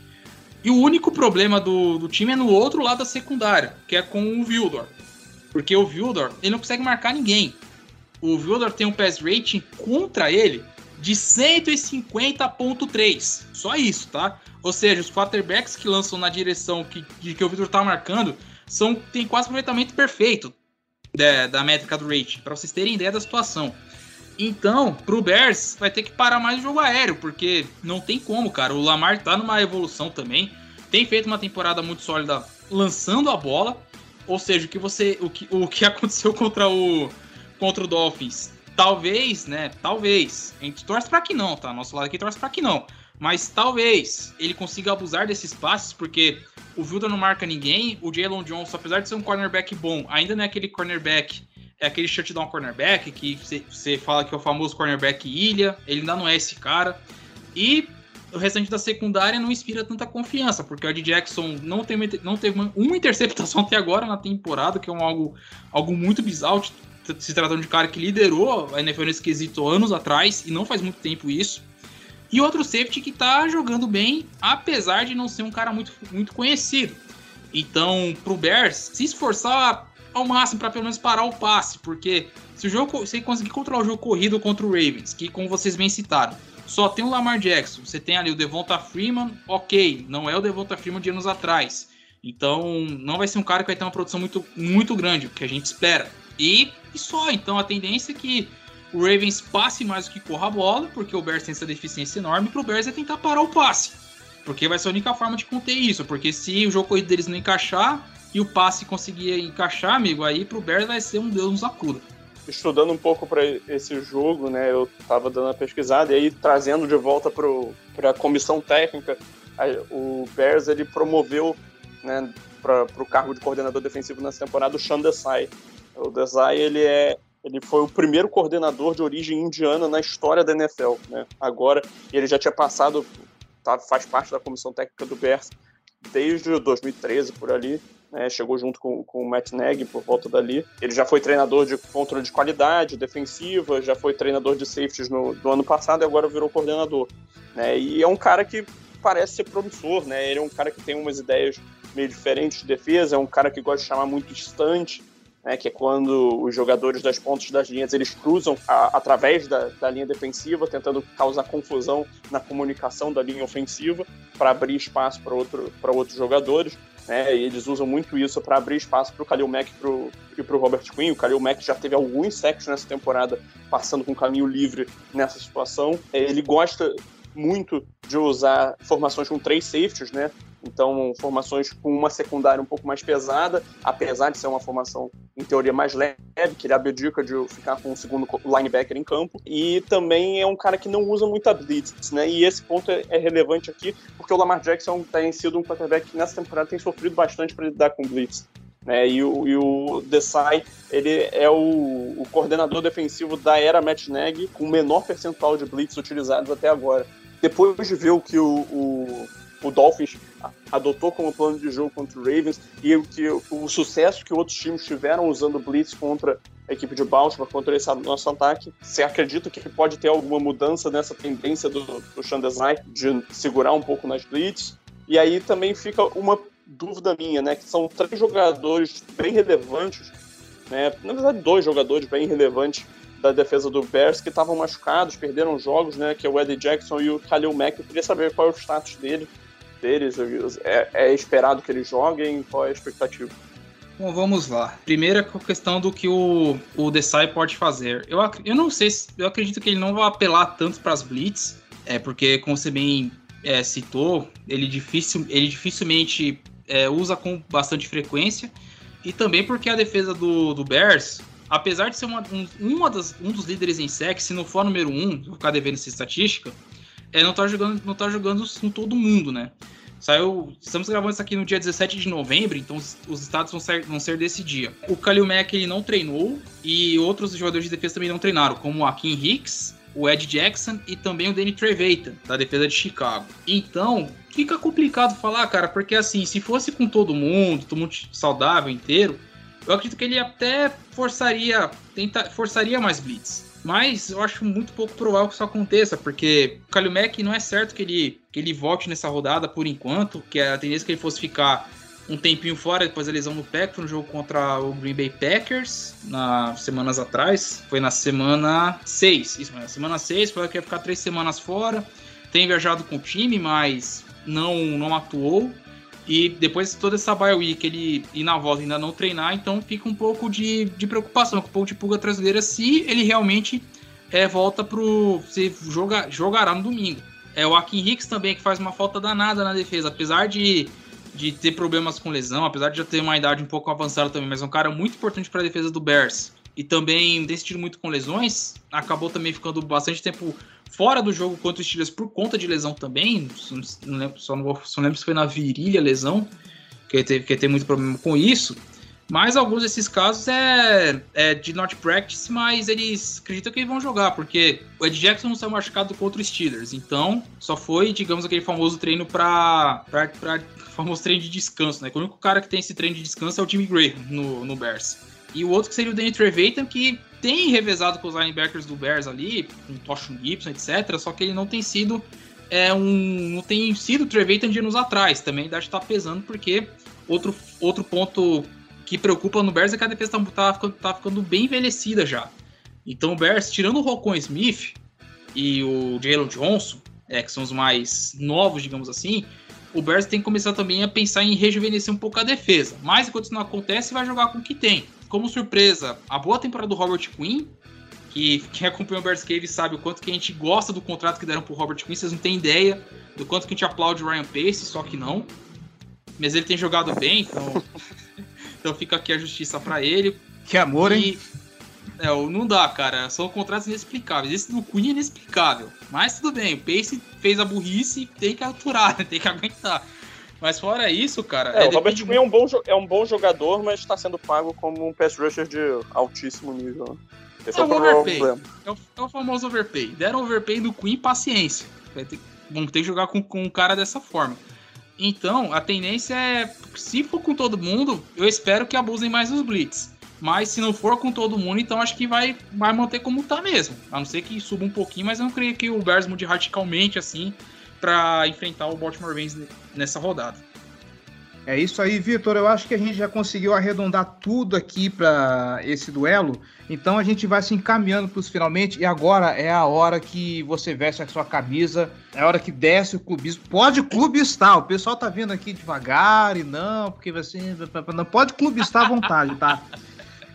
S4: E o único problema do, do time é no outro lado da secundária, que é com o Vildor. Porque o Vildor, ele não consegue marcar ninguém. O Vildor tem um pass rating contra ele de 150.3. Só isso, tá? Ou seja, os quarterbacks que lançam na direção que, que o Vildor tá marcando são tem quase aproveitamento perfeito da, da métrica do rating, para vocês terem ideia da situação. Então, pro Bears, vai ter que parar mais o jogo aéreo, porque não tem como, cara. O Lamar tá numa evolução também. Tem feito uma temporada muito sólida lançando a bola. Ou seja, o que você. O que, o que aconteceu contra o. Contra o Dolphins. Talvez, né? Talvez. A gente torce para que não, tá? Nosso lado aqui torce para que não. Mas talvez ele consiga abusar desses passes, porque o Vilda não marca ninguém. O Jalen Johnson, apesar de ser um cornerback bom, ainda não é aquele cornerback. É aquele shutdown cornerback que você fala que é o famoso cornerback ilha. Ele ainda não é esse cara. E o restante da secundária não inspira tanta confiança, porque o Ed Jackson não, tem, não teve uma, uma, interceptação até agora na temporada, que é um, algo, algo muito bizarro, se tratando de cara que liderou a NFL nesse quesito anos atrás, e não faz muito tempo isso. E outro safety que tá jogando bem, apesar de não ser um cara muito, muito conhecido. Então, pro Bears, se esforçar ao máximo para pelo menos parar o passe, porque se o jogo se conseguir controlar o jogo corrido contra o Ravens, que como vocês bem citaram, só tem o Lamar Jackson. Você tem ali o Devonta Freeman, ok, não é o Devonta Freeman de anos atrás. Então, não vai ser um cara que vai ter uma produção muito, muito grande, o que a gente espera. E, e só, então a tendência é que o Ravens passe mais do que corra a bola, porque o Bears tem essa deficiência enorme, para o Bears é tentar parar o passe. Porque vai ser a única forma de conter isso. Porque se o jogo corrido deles não encaixar e o passe conseguir encaixar, amigo, aí pro Bears vai ser um Deus nos acuda
S3: estudando um pouco para esse jogo, né, eu estava dando uma pesquisada e aí trazendo de volta para a comissão técnica, o Bears ele promoveu né, para o cargo de coordenador defensivo nessa temporada o Sean Desai. O Desai ele é ele foi o primeiro coordenador de origem indiana na história da NFL, né? Agora ele já tinha passado, tá, faz parte da comissão técnica do Bears desde 2013 por ali né, chegou junto com, com o Matt Nagy por volta dali. Ele já foi treinador de controle de qualidade, defensiva, já foi treinador de safeties no, no ano passado e agora virou coordenador. Né, e é um cara que parece ser promissor, né? Ele é um cara que tem umas ideias meio diferentes de defesa, é um cara que gosta de chamar muito distante, né, que é quando os jogadores das pontas das linhas eles cruzam a, através da, da, linha defensiva, tentando causar confusão na comunicação da linha ofensiva para abrir espaço para outro, outros jogadores. Né, e eles usam muito isso para abrir espaço para o Khalil Mack pro, e para o Robert Quinn. O Khalil Mack já teve alguns sacks nessa temporada, passando com caminho livre nessa situação. Ele gosta muito de usar formações com três safeties, né? Então, formações com uma secundária um pouco mais pesada, apesar de ser uma formação, em teoria, mais leve, que ele abdica de ficar com o segundo linebacker em campo. E também é um cara que não usa muita blitz, né? E esse ponto é, é relevante aqui, porque o Lamar Jackson tem sido um quarterback que nessa temporada tem sofrido bastante para lidar com blitz. Né, e, o, e o Desai, ele é o, o, coordenador defensivo da era Matt Nagy, com o menor percentual de blitz utilizados até agora. Depois de ver o que o, o o Dolphins adotou como plano de jogo contra o Ravens e o, que, o sucesso que outros times tiveram usando blitz contra a equipe de Baltimore, contra esse nosso ataque. Você acredita que pode ter alguma mudança nessa tendência do, do Chandesai de segurar um pouco nas blitz? E aí também fica uma dúvida minha, né? Que são três jogadores bem relevantes, né? Na verdade, dois jogadores bem relevantes da defesa do Bears que estavam machucados, perderam jogos, né? Que é o Eddie Jackson e o Khalil Mack. Eu queria saber qual é o status dele deles? É, é esperado que eles joguem? Qual é a expectativa?
S4: Bom, vamos lá. Primeira questão do que o, o Desai pode fazer. Eu, eu não sei se. Eu acredito que ele não vai apelar tanto para as blitz, é porque, como você bem é, citou, ele, dificil, ele dificilmente é, usa com bastante frequência. E também porque a defesa do, do Bears, apesar de ser uma, um, uma das, um dos líderes em sec, se não for número um, vou ficar devendo essa estatística, é, não tá jogando, não tá jogando com todo mundo, né? Saiu. Estamos gravando isso aqui no dia 17 de novembro, então os, os estados vão ser, vão ser desse dia. O Kalil Mack ele não treinou e outros jogadores de defesa também não treinaram, como o Akin Hicks, o Ed Jackson e também o Danny Trevathan, da defesa de Chicago. Então, fica complicado falar, cara, porque assim, se fosse com todo mundo, todo mundo saudável inteiro, eu acredito que ele até forçaria, tenta, forçaria mais blitz. Mas eu acho muito pouco provável que isso aconteça, porque o Kalil Mack não é certo que ele, que ele volte nessa rodada por enquanto, que a tendência é que ele fosse ficar um tempinho fora depois da lesão no pé, foi no jogo contra o Green Bay Packers, nas semanas atrás. Foi na semana 6. Isso, na semana 6, foi que ia ficar três semanas fora. Tem viajado com o time, mas não, não atuou. E depois toda essa bye week ele ir na volta ainda não treinar, então fica um pouco de, de preocupação, um pouco de pulga traseira se ele realmente é, volta pro. se joga, jogará no domingo. É o Akin Hicks também, que faz uma falta danada na defesa, apesar de, de ter problemas com lesão, apesar de já ter uma idade um pouco avançada também, mas é um cara muito importante para a defesa do Bears. E também sentido muito com lesões, acabou também ficando bastante tempo fora do jogo contra os Steelers por conta de lesão também. Não lembro, só não, vou, só não lembro se foi na virilha lesão, que teve que ter muito problema com isso. Mas alguns desses casos é, é, de not practice, mas eles acreditam que vão jogar, porque o Ed Jackson não saiu machucado contra os Steelers. Então, só foi, digamos, aquele famoso treino para famoso treino de descanso, né? O único cara que tem esse treino de descanso é o Jimmy Graham no, no Bears. E o outro que seria o Danny Trevathan, que tem revezado com os linebackers do Bears ali, com Toshon Gibson, etc. Só que ele não tem sido é um não tem sido Trevathan de anos atrás. Também deve estar pesando porque outro, outro ponto que preocupa no Bears é que a defesa tá, tá, tá ficando bem envelhecida já. Então o Bears, tirando o Rocco Smith e o Jalen Johnson, é, que são os mais novos, digamos assim, o Bears tem que começar também a pensar em rejuvenescer um pouco a defesa. Mas enquanto isso não acontece, vai jogar com o que tem como surpresa, a boa temporada do Robert Quinn, que quem acompanha o Bears Cave sabe o quanto que a gente gosta do contrato que deram pro Robert Quinn, vocês não têm ideia do quanto que a gente aplaude o Ryan Pace, só que não. Mas ele tem jogado bem, então, então fica aqui a justiça para ele.
S2: Que amor, e, hein?
S4: É, não dá, cara. São contratos inexplicáveis. Esse do Queen é inexplicável. Mas tudo bem, o Pace fez a burrice, tem que aturar, tem que aguentar. Mas fora isso, cara.
S3: É, é o Robert Quinn é um, bom, é um bom jogador, mas está sendo pago como um pass rusher de altíssimo nível.
S4: Esse é, é o overpay. É o, é o, famoso overpay. Deram overpay do Queen, paciência. Vai ter, vão ter que jogar com, com um cara dessa forma. Então, a tendência é, se for com todo mundo, eu espero que abusem mais os blitz. Mas se não for com todo mundo, então acho que vai, vai manter como tá mesmo. A não ser que suba um pouquinho, mas eu não creio que o Bears mude radicalmente assim para enfrentar o Baltimore Ravens nessa rodada.
S2: É isso aí, Vitor. Eu acho que a gente já conseguiu arredondar tudo aqui para esse duelo. Então a gente vai se encaminhando para os finalmente. E agora é a hora que você veste a sua camisa. É a hora que desce o clubismo. Pode clubistar. O pessoal tá vindo aqui devagar e não, porque assim. Não pode clubistar à vontade, tá?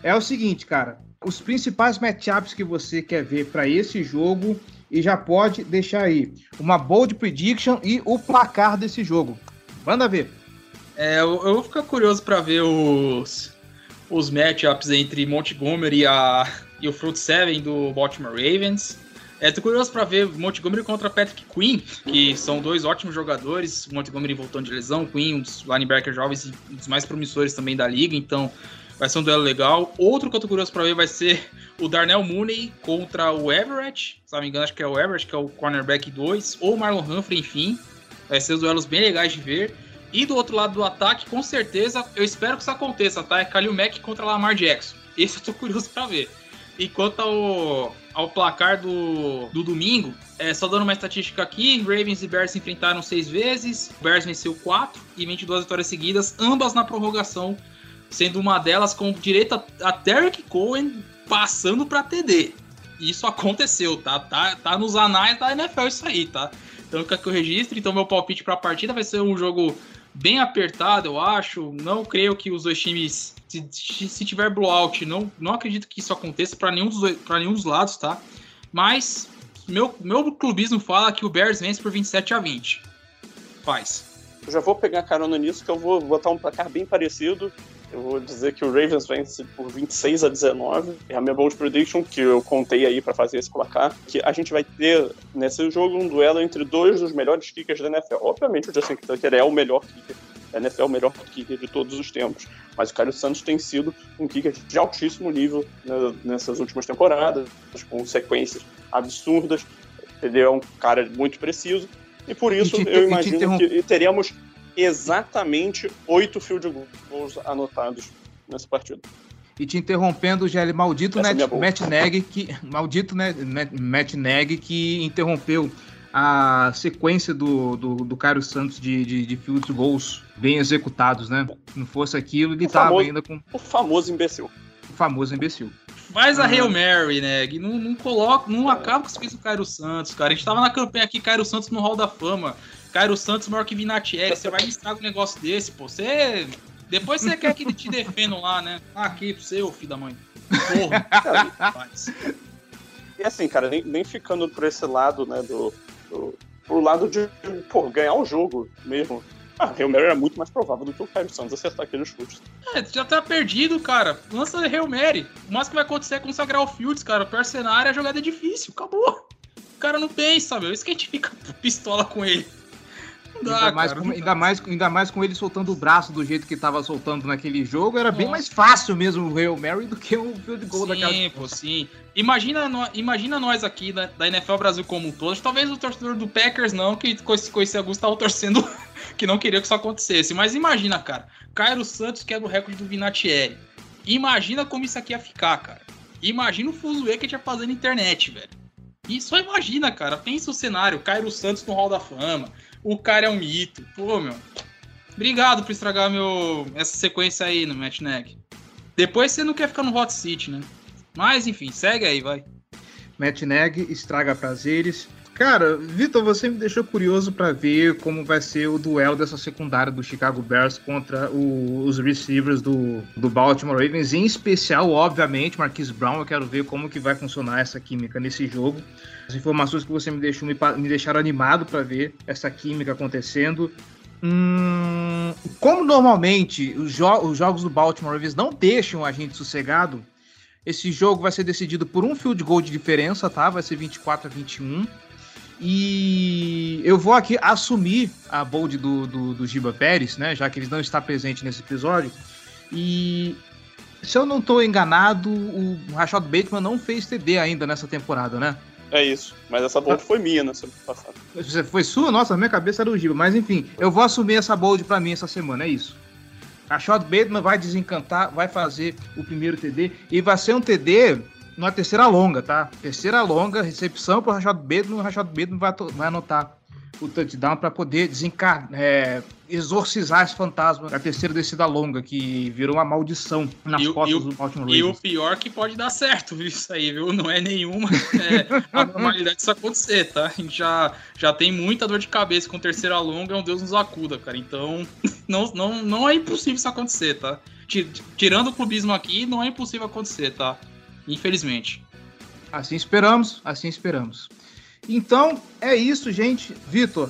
S2: É o seguinte, cara. Os principais matchups que você quer ver para esse jogo e já pode deixar aí uma bold prediction e o placar desse jogo. Manda ver.
S4: É, eu, vou ficar curioso para ver os, os matchups entre Montgomery e, a, e o Front Seven do Baltimore Ravens. É, tô curioso para ver Montgomery contra Patrick Quinn, que são dois ótimos jogadores. Montgomery voltando de lesão, Quinn, um dos linebackers jovens e um dos mais promissores também da liga, então vai ser um duelo legal. Outro que eu tô curioso para ver vai ser o Darnell Mooney contra o Everett, se não me engano, acho que é o Everett, que é o cornerback 2, ou o Marlon Humphrey, enfim. Vai ser os duelos bem legais de ver. E do outro lado do ataque, com certeza, eu espero que isso aconteça, tá? É Kalil Mack contra Lamar Jackson. Esse eu tô curioso para ver. E quanto ao, ao placar do, do domingo, é, só dando uma estatística aqui, Ravens e Bears se enfrentaram seis vezes, Bears venceu quatro e 22 vitórias seguidas, ambas na prorrogação, sendo uma delas com direito a, a Cohen passando para TD. Isso aconteceu, tá? tá? Tá nos anais da NFL isso aí, tá? Então fica que eu registre, então meu palpite para a partida vai ser um jogo bem apertado, eu acho. Não creio que os dois times se, se tiver blowout, não, não acredito que isso aconteça para nenhum, dos, nenhum dos lados, tá? Mas meu, meu clubismo fala que o Bears vence por 27 a 20. Faz.
S3: Eu já vou pegar carona nisso, que eu vou botar um placar bem parecido. Eu vou dizer que o Ravens vence por 26 a 19. É a minha bold prediction que eu contei aí para fazer esse placar. Que a gente vai ter nesse jogo um duelo entre dois dos melhores kickers da NFL. Obviamente o Justin Tucker é o melhor kicker a NFL é o melhor kicker de todos os tempos. Mas o Caio Santos tem sido um kicker de altíssimo nível né, nessas últimas temporadas, com sequências absurdas. Ele é um cara muito preciso. E por isso te, eu imagino que teremos exatamente oito field goals anotados nessa partida.
S2: E te interrompendo, Gelli, maldito Net, é Matt Neg, que maldito né, Matt Neg que interrompeu a sequência do, do, do Cairo Santos de, de, de field goals bem executados, né? Se não fosse aquilo, ele o tava
S3: famoso,
S2: ainda com.
S3: O famoso imbecil.
S2: O famoso imbecil.
S4: Faz a ah. Hail Mary, né? Não, não coloca, não acaba com isso o Cairo Santos, cara. A gente tava na campanha aqui, Cairo Santos no Hall da Fama. Cairo Santos maior que Vinatieri. Você vai listar um negócio desse, pô. Você. Depois você quer que ele te defendam lá, né? Ah, aqui pro seu, filho da mãe. Porra.
S3: e assim, cara, nem, nem ficando por esse lado, né, do, pro, pro lado de pô, ganhar o jogo mesmo. Ah, Hail Mary era muito mais provável do que o Caio Santos acertar aqueles chutes.
S4: É, já tá perdido, cara. Lança Hail Mary. O máximo que vai acontecer é consagrar o Fields, cara. O pior cenário é a jogada é difícil. Acabou. O cara não pensa, meu. Isso que a gente fica pistola com ele.
S2: Dá, ainda, mais cara, com, ainda, mais, ainda mais com ele soltando o braço do jeito que tava soltando naquele jogo, era bem mais fácil mesmo o Hail Mary do que o field goal sim, daquela.
S4: Sim, pô, sim. Imagina, imagina nós aqui da, da, NFL Brasil como um todo. Talvez o torcedor do Packers não, que com esse, com esse Augusto tava torcendo que não queria que isso acontecesse. Mas imagina, cara. Cairo Santos quebra o recorde do Vinatieri. Imagina como isso aqui ia ficar, cara. Imagina o fuzuê que a gente ia fazer na internet, velho. E só imagina, cara. Pensa o cenário. Cairo Santos no Hall da Fama o cara é um mito. Pô, meu. Obrigado por estragar meu, essa sequência aí no Match Neck. Depois você não quer ficar no Hot City, né? Mas enfim, segue aí, vai.
S2: Matt Neg estraga prazeres. Cara, Vitor, você me deixou curioso para ver como vai ser o duelo dessa secundária do Chicago Bears contra o, os receivers do, do Baltimore Ravens, em especial, obviamente, Marquise Brown. Eu quero ver como que vai funcionar essa química nesse jogo. As informações que você me deixou me, me deixaram animado para ver essa química acontecendo. Hum, como normalmente os, jo os jogos do Baltimore Ravens não deixam a gente sossegado, esse jogo vai ser decidido por um field goal de diferença, tá? Vai ser 24 a 21. E eu vou aqui assumir a bold do, do, do Giba Pérez, né? Já que ele não está presente nesse episódio. E se eu não estou enganado, o Rashad Bateman não fez TD ainda nessa temporada, né?
S3: É isso. Mas essa bold foi minha na semana passada.
S2: Foi sua? Nossa, minha cabeça era o Giba. Mas enfim, eu vou assumir essa bold para mim essa semana, é isso. Rashad Bateman vai desencantar, vai fazer o primeiro TD e vai ser um TD numa terceira longa, tá? Terceira longa, recepção para o Rashad Bateman, o Rashad Bateman vai, vai anotar o touchdown para poder desencar, é, exorcizar esse fantasma da terceira descida longa, que virou uma maldição nas e, costas do Baltimore Ravens.
S4: E o pior que pode dar certo, viu? Isso aí, viu? Não é nenhuma é, a normalidade disso acontecer, tá? A gente já, já tem muita dor de cabeça com terceira longa, é um Deus nos acuda, cara. Então, não, não, não é impossível isso acontecer, tá? Tirando o clubismo aqui, não é impossível acontecer, tá? Infelizmente.
S2: Assim esperamos, assim esperamos. Então, é isso, gente. Vitor,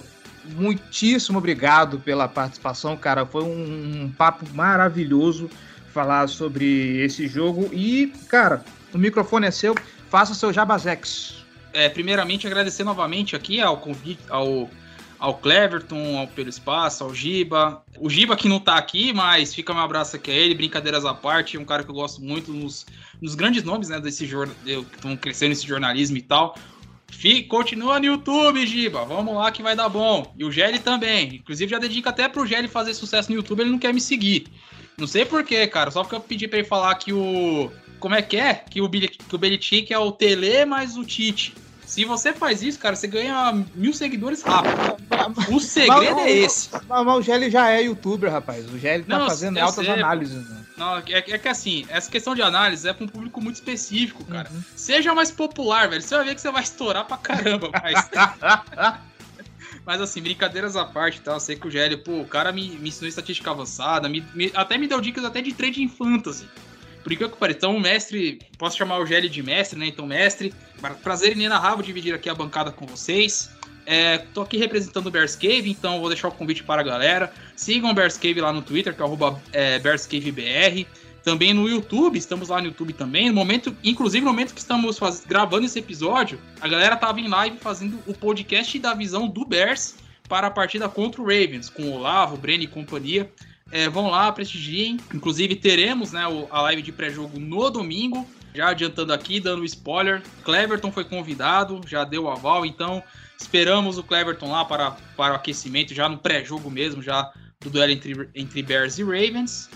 S2: muitíssimo obrigado pela participação, cara. Foi um, um papo maravilhoso falar sobre esse jogo. E, cara, o microfone é seu. Faça seu jabazex.
S4: É, primeiramente, agradecer novamente aqui ao convite, ao, ao Cleverton, ao Pelo Espaço, ao Giba. O Giba que não tá aqui, mas fica meu abraço aqui a ele, brincadeiras à parte, é um cara que eu gosto muito nos, nos grandes nomes, né, desse jornal, que estão crescendo nesse jornalismo e tal. Fique, continua no YouTube, Giba. Vamos lá que vai dar bom. E o Gelli também. Inclusive, já dedico até pro Gelli fazer sucesso no YouTube, ele não quer me seguir. Não sei porquê, cara. Só porque eu pedi pra ele falar que o. Como é que é? Que o, que o Belichick é o Tele mais o Tite. Se você faz isso, cara, você ganha mil seguidores rápido. O segredo mas, é esse.
S2: Mas, mas, o Gelli já é youtuber, rapaz. O Gelli tá não, fazendo altas sei, análises. Né?
S4: Não, é, é, que assim, essa questão de análise é pra um público muito específico, cara. Uhum. Seja mais popular, velho. Você vai ver que você vai estourar pra caramba, mas. Mas assim, brincadeiras à parte, tá? Eu sei que o Gelli, pô, o cara me, me ensinou estatística avançada, me, me, até me deu dicas até de trading fantasy. Por que que pareça. Então, mestre, posso chamar o Gelli de mestre, né? Então, mestre, prazer inenarrável dividir aqui a bancada com vocês. É, tô aqui representando o Bears Cave, então vou deixar o convite para a galera. Sigam o Bears Cave lá no Twitter, que é arroba é, BearsCaveBR. Também no YouTube, estamos lá no YouTube também. No momento, inclusive no momento que estamos faz, gravando esse episódio, a galera tava em live fazendo o podcast da visão do Bears para a partida contra o Ravens, com o Olavo, o Breno e companhia. É, vão lá, prestigiem. Inclusive, teremos né, a live de pré-jogo no domingo. Já adiantando aqui, dando spoiler, Cleverton foi convidado, já deu o aval, então esperamos o Cleverton lá para, para o aquecimento, já no pré-jogo mesmo, já do duelo entre, entre Bears e Ravens.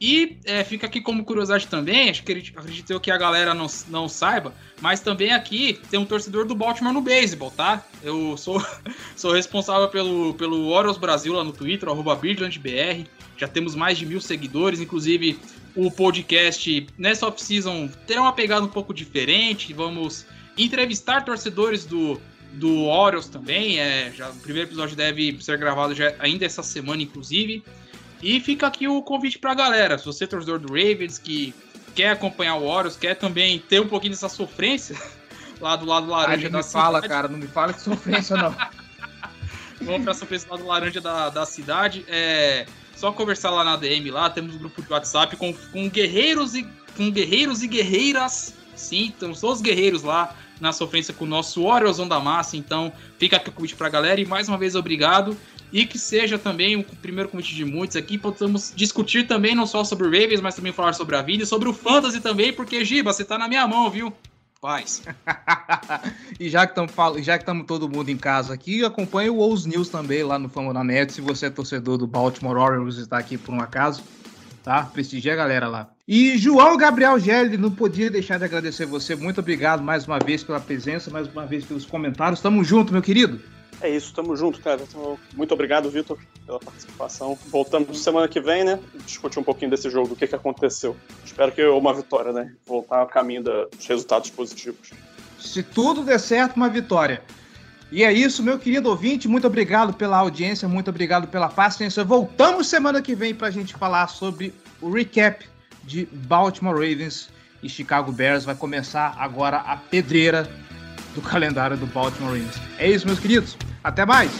S4: E é, fica aqui como curiosidade também, acho que acredito que a galera não, não saiba, mas também aqui tem um torcedor do Baltimore no beisebol, tá? Eu sou, sou responsável pelo, pelo Orioles Brasil lá no Twitter, arroba BR. Já temos mais de mil seguidores, inclusive o podcast nessa off-season terá uma pegada um pouco diferente. Vamos entrevistar torcedores do, do Orioles também. É, já, o primeiro episódio deve ser gravado já, ainda essa semana, inclusive. E fica aqui o convite pra galera. Se você é torcedor do Ravens, que quer acompanhar o Orioles, quer também ter um pouquinho dessa sofrência lá do lado laranja
S2: Ai, da me cidade. fala, cara, não me fala de sofrência, não.
S4: Vamos pra sofrência lá do laranja da, da cidade. É só conversar lá na DM lá, temos um grupo de WhatsApp com, com guerreiros e com guerreiros e guerreiras. Sim, temos todos os guerreiros lá na sofrência com o nosso Orioles da Massa. Então, fica aqui o convite pra galera e mais uma vez obrigado. E que seja também o primeiro convite de muitos aqui, possamos discutir também não só sobre o Ravens, mas também falar sobre a vida e sobre o Fantasy também, porque Giba, você tá na minha mão, viu? Paz.
S2: e já que estamos todo mundo em casa aqui, acompanhe o Ous News também lá no Fama da Net, se você é torcedor do Baltimore Orioles e está aqui por um acaso, tá? Prestigia a galera lá. E João Gabriel Gelli, não podia deixar de agradecer você. Muito obrigado mais uma vez pela presença, mais uma vez pelos comentários. Tamo junto, meu querido.
S3: É isso, tamo junto, cara. Então, muito obrigado, Vitor, pela participação. Voltamos semana que vem, né? Discutir um pouquinho desse jogo, o que, que aconteceu. Espero que uma vitória, né? Voltar ao caminho dos resultados positivos.
S2: Se tudo der certo, uma vitória. E é isso, meu querido ouvinte. Muito obrigado pela audiência, muito obrigado pela paciência. Voltamos semana que vem para a gente falar sobre o recap de Baltimore Ravens e Chicago Bears. Vai começar agora a pedreira do calendário do Baltimore Ravens. É isso, meus queridos. Até mais!